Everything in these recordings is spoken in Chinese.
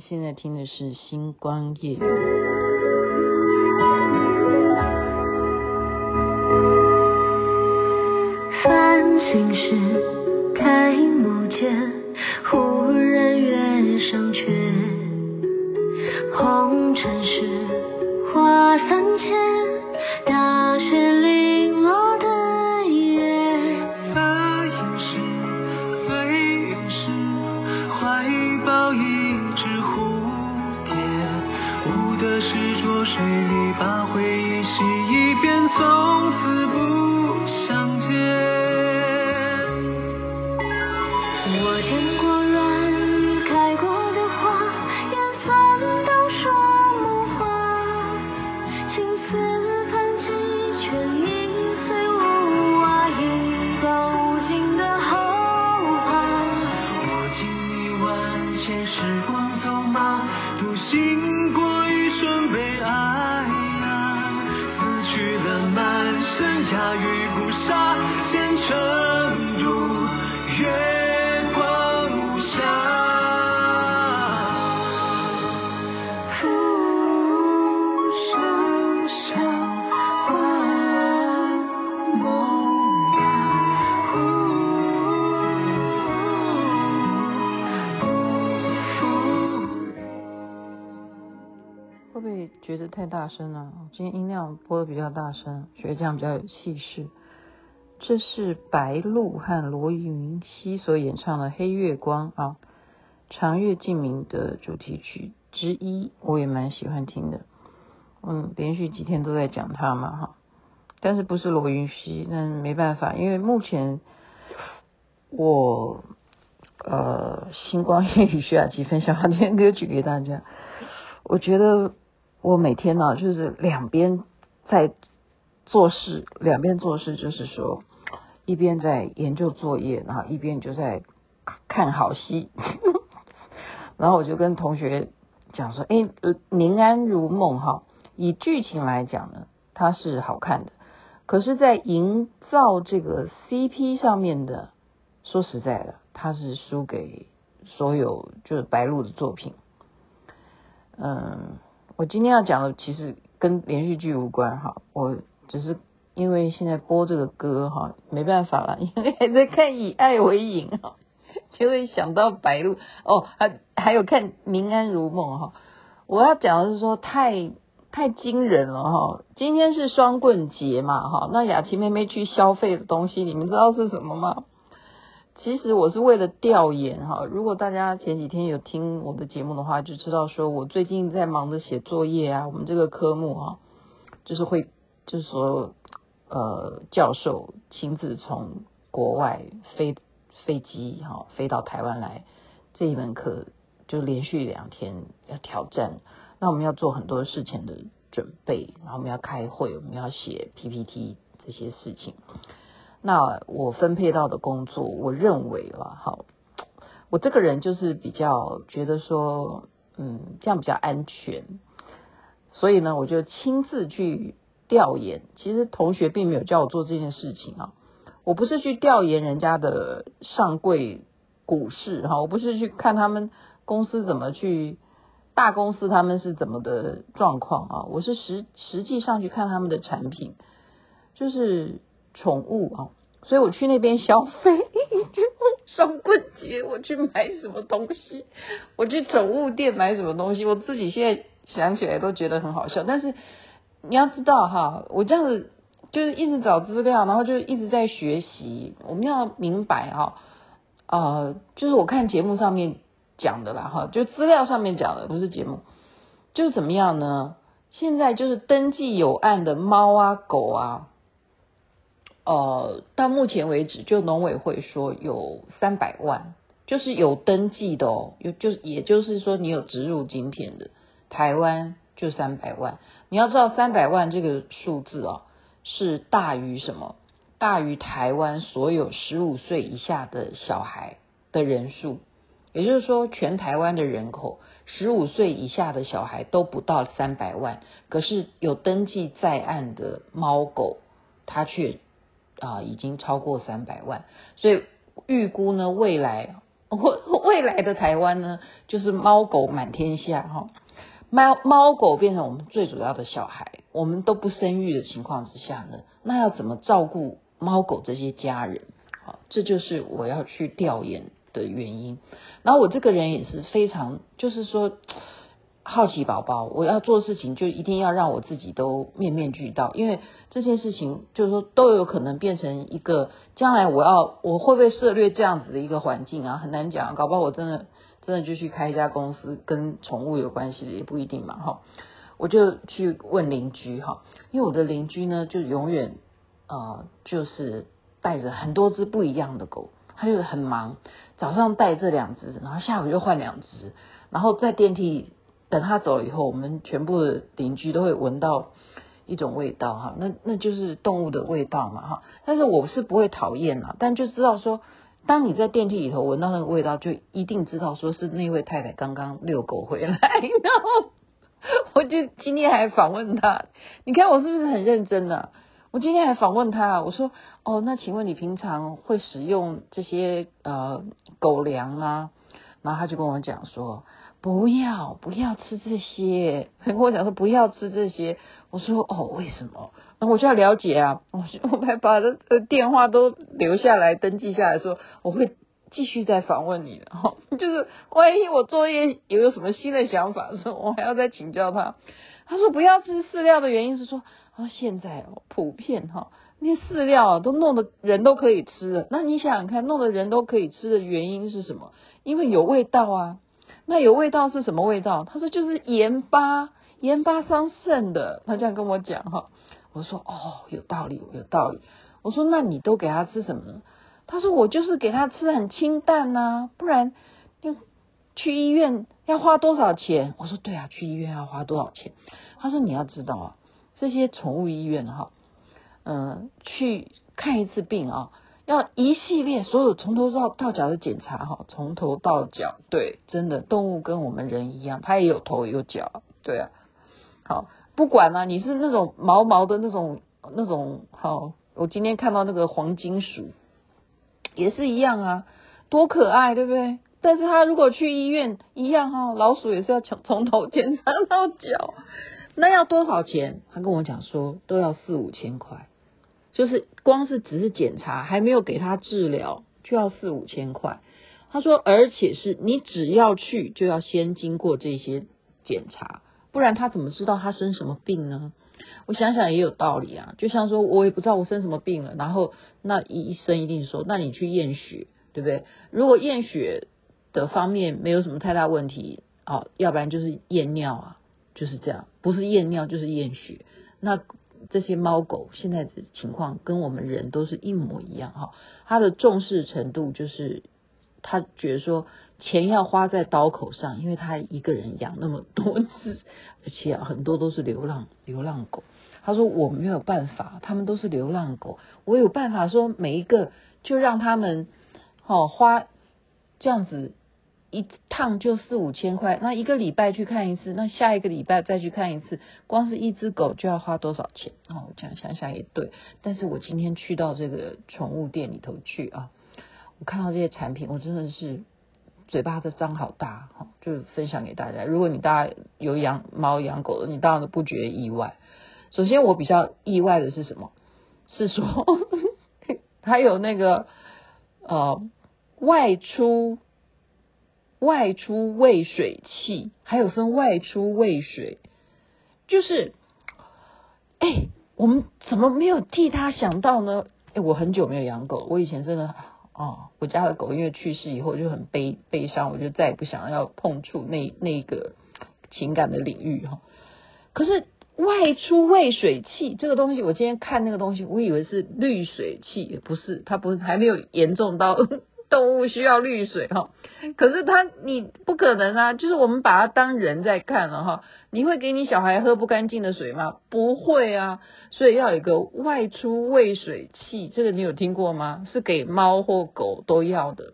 现在听的是《星光夜》。繁星是开幕间，忽然月上缺。红尘是花散把回忆洗一遍，从此不大声了，今天音量播的比较大声，觉得这样比较有气势。这是白鹿和罗云熙所演唱的《黑月光》啊，《长月烬明》的主题曲之一，我也蛮喜欢听的。嗯，连续几天都在讲他嘛哈，但是不是罗云熙，那没办法，因为目前我呃星光夜语徐雅琪分享好听歌曲给大家，我觉得。我每天呢，就是两边在做事，两边做事就是说，一边在研究作业，然后一边就在看好戏。然后我就跟同学讲说：“哎，《宁安如梦》哈，以剧情来讲呢，它是好看的，可是，在营造这个 CP 上面的，说实在的，它是输给所有就是白鹿的作品。”嗯。我今天要讲的其实跟连续剧无关哈，我只是因为现在播这个歌哈，没办法了，因为还在看《以爱为营》哈，就会想到白鹿哦，还还有看《宁安如梦》哈。我要讲的是说太太惊人了哈，今天是双棍节嘛哈，那雅琪妹妹去消费的东西，你们知道是什么吗？其实我是为了调研哈，如果大家前几天有听我的节目的话，就知道说我最近在忙着写作业啊。我们这个科目哈，就是会就是说呃教授亲自从国外飞飞机哈飞到台湾来，这一门课就连续两天要挑战。那我们要做很多事情的准备，然后我们要开会，我们要写 PPT 这些事情。那我分配到的工作，我认为了，好，我这个人就是比较觉得说，嗯，这样比较安全，所以呢，我就亲自去调研。其实同学并没有叫我做这件事情啊，我不是去调研人家的上柜股市哈，我不是去看他们公司怎么去大公司他们是怎么的状况啊，我是实实际上去看他们的产品，就是宠物啊。所以我去那边消费，就双棍节我去买什么东西，我去宠物店买什么东西，我自己现在想起来都觉得很好笑。但是你要知道哈，我这样子就是一直找资料，然后就一直在学习。我们要明白哈，呃，就是我看节目上面讲的啦哈，就资料上面讲的，不是节目，就是怎么样呢？现在就是登记有案的猫啊狗啊。呃，到目前为止，就农委会说有三百万，就是有登记的哦，有就也就是说你有植入晶片的，台湾就三百万。你要知道三百万这个数字哦，是大于什么？大于台湾所有十五岁以下的小孩的人数，也就是说，全台湾的人口十五岁以下的小孩都不到三百万，可是有登记在案的猫狗，它却。啊，已经超过三百万，所以预估呢，未来我未来的台湾呢，就是猫狗满天下哈，猫猫狗变成我们最主要的小孩，我们都不生育的情况之下呢，那要怎么照顾猫狗这些家人？好，这就是我要去调研的原因。然后我这个人也是非常，就是说。好奇宝宝，我要做事情就一定要让我自己都面面俱到，因为这件事情就是说都有可能变成一个将来我要我会不会涉猎这样子的一个环境啊，很难讲，搞不好我真的真的就去开一家公司跟宠物有关系的也不一定嘛哈，我就去问邻居哈，因为我的邻居呢就永远呃就是带着很多只不一样的狗，他就很忙，早上带这两只，然后下午又换两只，然后在电梯。等他走了以后，我们全部的邻居都会闻到一种味道哈，那那就是动物的味道嘛哈。但是我是不会讨厌啊，但就知道说，当你在电梯里头闻到那个味道，就一定知道说是那位太太刚刚遛狗回来。然后 我就今天还访问他，你看我是不是很认真呢？我今天还访问他，我说哦，那请问你平常会使用这些呃狗粮吗？然后他就跟我讲说。不要不要吃这些，跟 我讲说不要吃这些。我说哦，为什么？那我就要了解啊。我我还把这电话都留下来，登记下来说，我会继续再访问你的。哈，就是万一我作业有有什么新的想法的时候，我还要再请教他。他说不要吃饲料的原因是说，啊现在哦普遍哈，那些饲料都弄得人都可以吃了。那你想想看，弄得人都可以吃的原因是什么？因为有味道啊。那有味道是什么味道？他说就是盐巴，盐巴伤肾的。他这样跟我讲哈，我说哦，有道理，有道理。我说那你都给他吃什么呢？他说我就是给他吃很清淡呐、啊，不然就去医院要花多少钱？我说对啊，去医院要花多少钱？他说你要知道啊，这些宠物医院哈，嗯、去看一次病啊。要一系列所有从头到到脚的检查哈，从头到脚，对，真的动物跟我们人一样，它也有头有脚，对啊，好，不管啊，你是那种毛毛的那种那种，好，我今天看到那个黄金鼠，也是一样啊，多可爱，对不对？但是它如果去医院一样哈，老鼠也是要从从头检查到脚，那要多少钱？他跟我讲说都要四五千块。就是光是只是检查，还没有给他治疗，就要四五千块。他说，而且是你只要去，就要先经过这些检查，不然他怎么知道他生什么病呢？我想想也有道理啊。就像说我也不知道我生什么病了，然后那医生一定说，那你去验血，对不对？如果验血的方面没有什么太大问题，哦，要不然就是验尿啊，就是这样，不是验尿就是验血，那。这些猫狗现在的情况跟我们人都是一模一样哈，他的重视程度就是他觉得说钱要花在刀口上，因为他一个人养那么多只，而且啊很多都是流浪流浪狗。他说我没有办法，他们都是流浪狗，我有办法说每一个就让他们哦花这样子。一趟就四五千块，那一个礼拜去看一次，那下一个礼拜再去看一次，光是一只狗就要花多少钱？哦，我这样想想也对。但是我今天去到这个宠物店里头去啊，我看到这些产品，我真的是嘴巴都张好大，哈，就分享给大家。如果你大家有养猫养狗的，你当然都不觉得意外。首先我比较意外的是什么？是说 还有那个呃外出。外出喂水器，还有分外出喂水，就是，哎、我们怎么没有替他想到呢？哎、我很久没有养狗，我以前真的，哦，我家的狗因为去世以后就很悲悲伤，我就再也不想要碰触那那个情感的领域哈。可是外出喂水器这个东西，我今天看那个东西，我以为是滤水器，不是，它不是，还没有严重到。动物需要滤水哈，可是它你不可能啊，就是我们把它当人在看了哈。你会给你小孩喝不干净的水吗？不会啊，所以要有一个外出喂水器，这个你有听过吗？是给猫或狗都要的，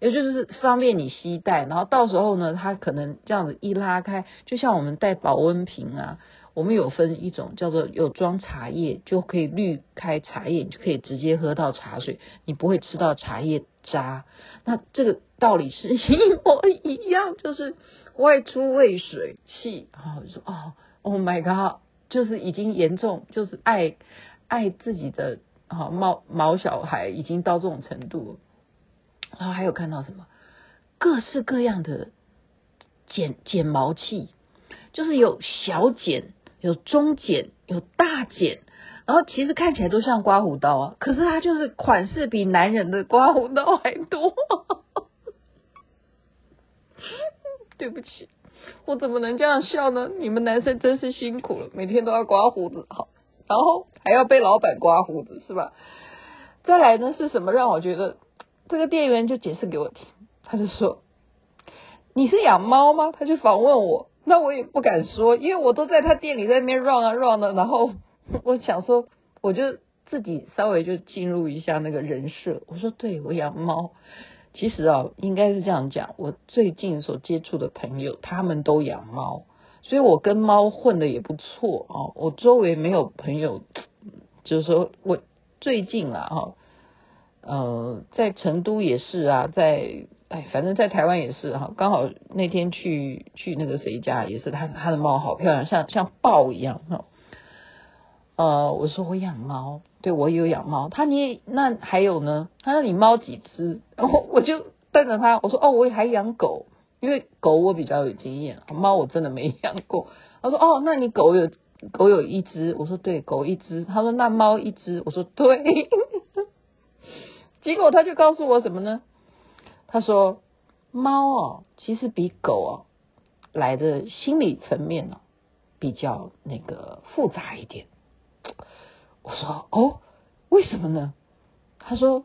也就是方便你携带，然后到时候呢，它可能这样子一拉开，就像我们带保温瓶啊。我们有分一种叫做有装茶叶，就可以滤开茶叶，你就可以直接喝到茶水，你不会吃到茶叶渣。那这个道理是一模一样，就是外出喂水气啊，我说哦，Oh my God，就是已经严重，就是爱爱自己的啊毛毛小孩已经到这种程度，然后还有看到什么各式各样的剪剪毛器，就是有小剪，有中剪，有大剪。然后其实看起来都像刮胡刀啊，可是它就是款式比男人的刮胡刀还多。对不起，我怎么能这样笑呢？你们男生真是辛苦了，每天都要刮胡子，好，然后还要被老板刮胡子，是吧？再来呢是什么让我觉得这个店员就解释给我听，他就说你是养猫吗？他就访问我，那我也不敢说，因为我都在他店里在那边 run 啊 run 的，然后。我想说，我就自己稍微就进入一下那个人设。我说，对，我养猫。其实啊，应该是这样讲。我最近所接触的朋友，他们都养猫，所以我跟猫混的也不错啊。我周围没有朋友，就是说我最近啦哈，呃，在成都也是啊，在哎，反正在台湾也是哈。刚好那天去去那个谁家也是，他他的猫好漂亮，像像豹一样哈。呃，我说我养猫，对，我也有养猫。他你那还有呢？他说你猫几只？然后我就瞪着他，我说哦，我还养狗，因为狗我比较有经验，猫我真的没养过。他说哦，那你狗有狗有一只？我说对，狗一只。他说那猫一只？我说对。结果他就告诉我什么呢？他说猫哦，其实比狗哦来的心理层面呢比较那个复杂一点。我说哦，为什么呢？他说，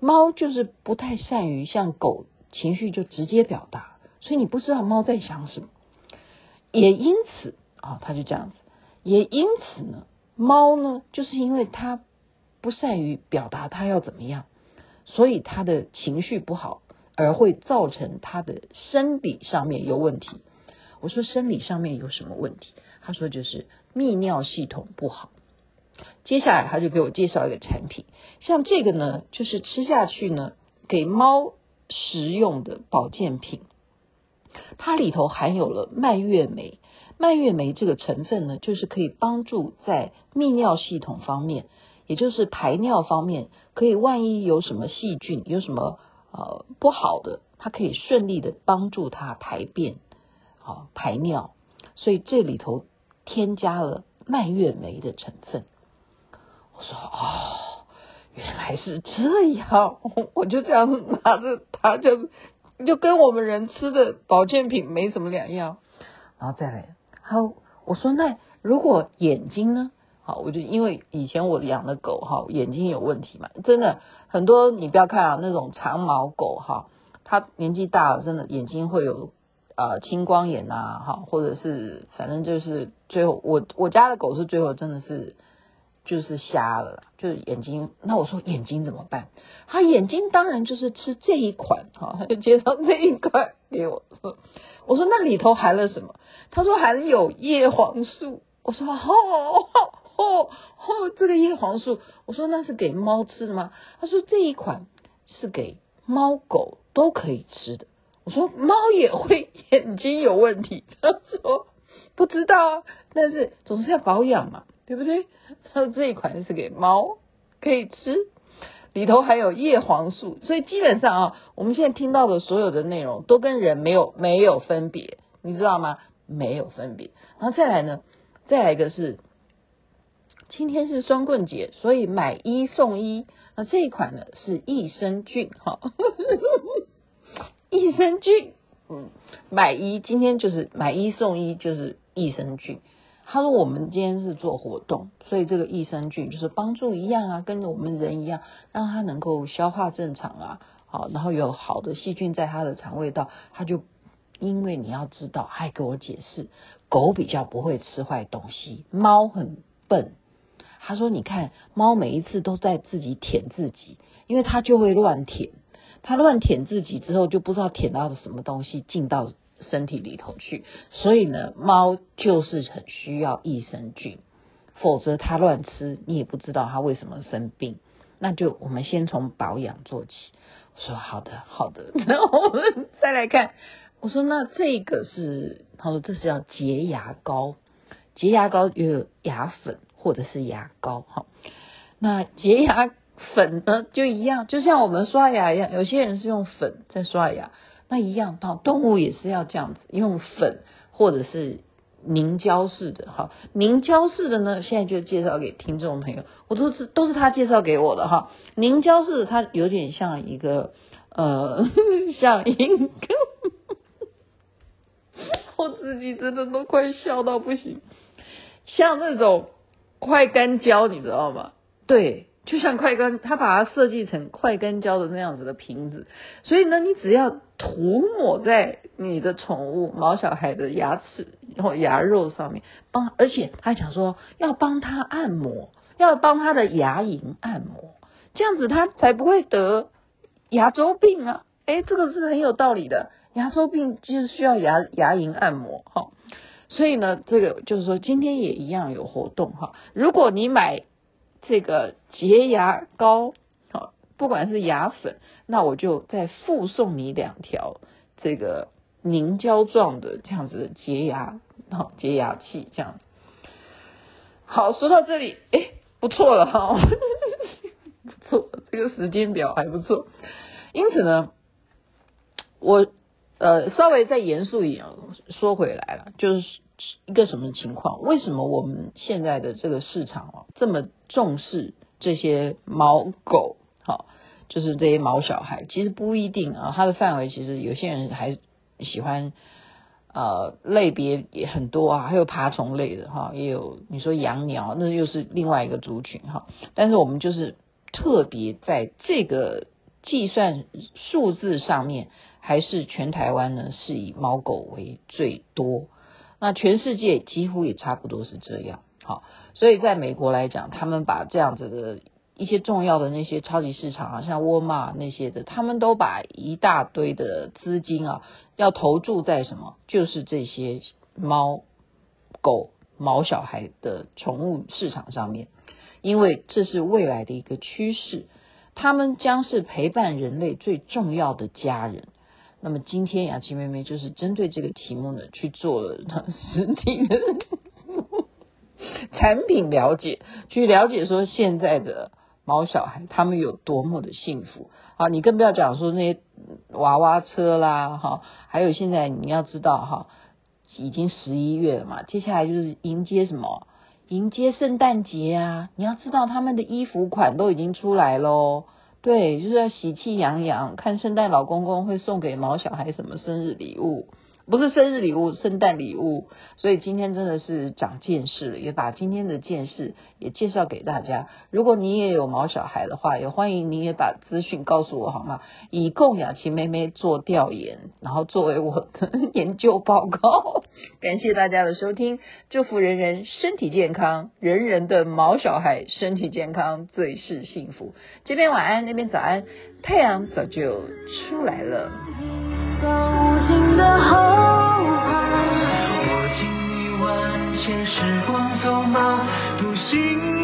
猫就是不太善于像狗情绪就直接表达，所以你不知道猫在想什么。也因此啊、他就这样子。也因此呢，猫呢，就是因为它不善于表达它要怎么样，所以它的情绪不好，而会造成他的生理上面有问题。我说生理上面有什么问题？他说就是泌尿系统不好。接下来他就给我介绍一个产品，像这个呢，就是吃下去呢，给猫食用的保健品。它里头含有了蔓越莓，蔓越莓这个成分呢，就是可以帮助在泌尿系统方面，也就是排尿方面，可以万一有什么细菌，有什么呃不好的，它可以顺利的帮助它排便，好、排尿。所以这里头添加了蔓越莓的成分。我说哦，原来是这样，我就这样拿着它，就就跟我们人吃的保健品没什么两样。然后再来，好，我说那如果眼睛呢？我就因为以前我养的狗哈，眼睛有问题嘛，真的很多。你不要看啊，那种长毛狗哈，它年纪大了，真的眼睛会有呃青光眼呐，哈，或者是反正就是最后我我家的狗是最后真的是。就是瞎了，就是眼睛。那我说眼睛怎么办？他眼睛当然就是吃这一款，哈，他就接到这一款给我说。我说那里头含了什么？他说含有叶黄素。我说哦哦哦，这个叶黄素。我说那是给猫吃的吗？他说这一款是给猫狗都可以吃的。我说猫也会眼睛有问题。他说不知道啊，但是总是要保养嘛。对不对？他说这一款是给猫可以吃，里头还有叶黄素，所以基本上啊，我们现在听到的所有的内容都跟人没有没有分别，你知道吗？没有分别。然后再来呢，再来一个是今天是双棍节，所以买一送一。那这一款呢是益生菌，哈，益生菌，嗯，买一今天就是买一送一，就是益生菌。他说：“我们今天是做活动，所以这个益生菌就是帮助一样啊，跟我们人一样，让它能够消化正常啊，好，然后有好的细菌在它的肠胃道，它就因为你要知道，还给我解释，狗比较不会吃坏东西，猫很笨。他说：你看，猫每一次都在自己舔自己，因为它就会乱舔，它乱舔自己之后，就不知道舔到了什么东西进到。”身体里头去，所以呢，猫就是很需要益生菌，否则它乱吃，你也不知道它为什么生病。那就我们先从保养做起。我说好的，好的。然后我们 再来看，我说那这个是，他说这是叫洁牙膏，洁牙膏有牙粉或者是牙膏哈。那洁牙粉呢就一样，就像我们刷牙一样，有些人是用粉在刷牙，那一样，到动物也是要这样子用粉或者是。凝胶式的哈，凝胶式的呢，现在就介绍给听众朋友，我都是都是他介绍给我的哈。凝胶式的它有点像一个呃，像一个，我自己真的都快笑到不行，像那种快干胶，你知道吗？对。就像快干，他把它设计成快干胶的那样子的瓶子，所以呢，你只要涂抹在你的宠物毛小孩的牙齿然后牙肉上面，帮，而且他讲说要帮他按摩，要帮他的牙龈按摩，这样子他才不会得牙周病啊！诶，这个是很有道理的，牙周病就是需要牙牙龈按摩哈。所以呢，这个就是说今天也一样有活动哈，如果你买。这个洁牙膏，好，不管是牙粉，那我就再附送你两条这个凝胶状的这样子的洁牙，好，洁牙器这样。好，说到这里，哎，不错了哈，不错，这个时间表还不错。因此呢，我呃稍微再严肃一点说回来了，就是。一个什么情况？为什么我们现在的这个市场哦这么重视这些猫狗？好，就是这些毛小孩，其实不一定啊。它的范围其实有些人还喜欢，呃，类别也很多啊，还有爬虫类的哈，也有你说养鸟，那又是另外一个族群哈。但是我们就是特别在这个计算数字上面，还是全台湾呢是以猫狗为最多。那全世界几乎也差不多是这样，好，所以在美国来讲，他们把这样子的一些重要的那些超级市场啊，像沃尔玛那些的，他们都把一大堆的资金啊，要投注在什么？就是这些猫、狗、毛小孩的宠物市场上面，因为这是未来的一个趋势，他们将是陪伴人类最重要的家人。那么今天雅琪妹妹就是针对这个题目呢，去做了实体的 产品了解，去了解说现在的毛小孩他们有多么的幸福。好，你更不要讲说那些娃娃车啦，哈，还有现在你要知道哈，已经十一月了嘛，接下来就是迎接什么？迎接圣诞节啊！你要知道他们的衣服款都已经出来喽。对，就是要喜气洋洋，看圣诞老公公会送给毛小孩什么生日礼物。不是生日礼物，圣诞礼物。所以今天真的是长见识了，也把今天的见识也介绍给大家。如果你也有毛小孩的话，也欢迎你也把资讯告诉我好吗？以供雅琪妹妹做调研，然后作为我的研究报告。感谢大家的收听，祝福人人身体健康，人人的毛小孩身体健康最是幸福。这边晚安，那边早安，太阳早就出来了。的后海，我经你万千时光，走马独行。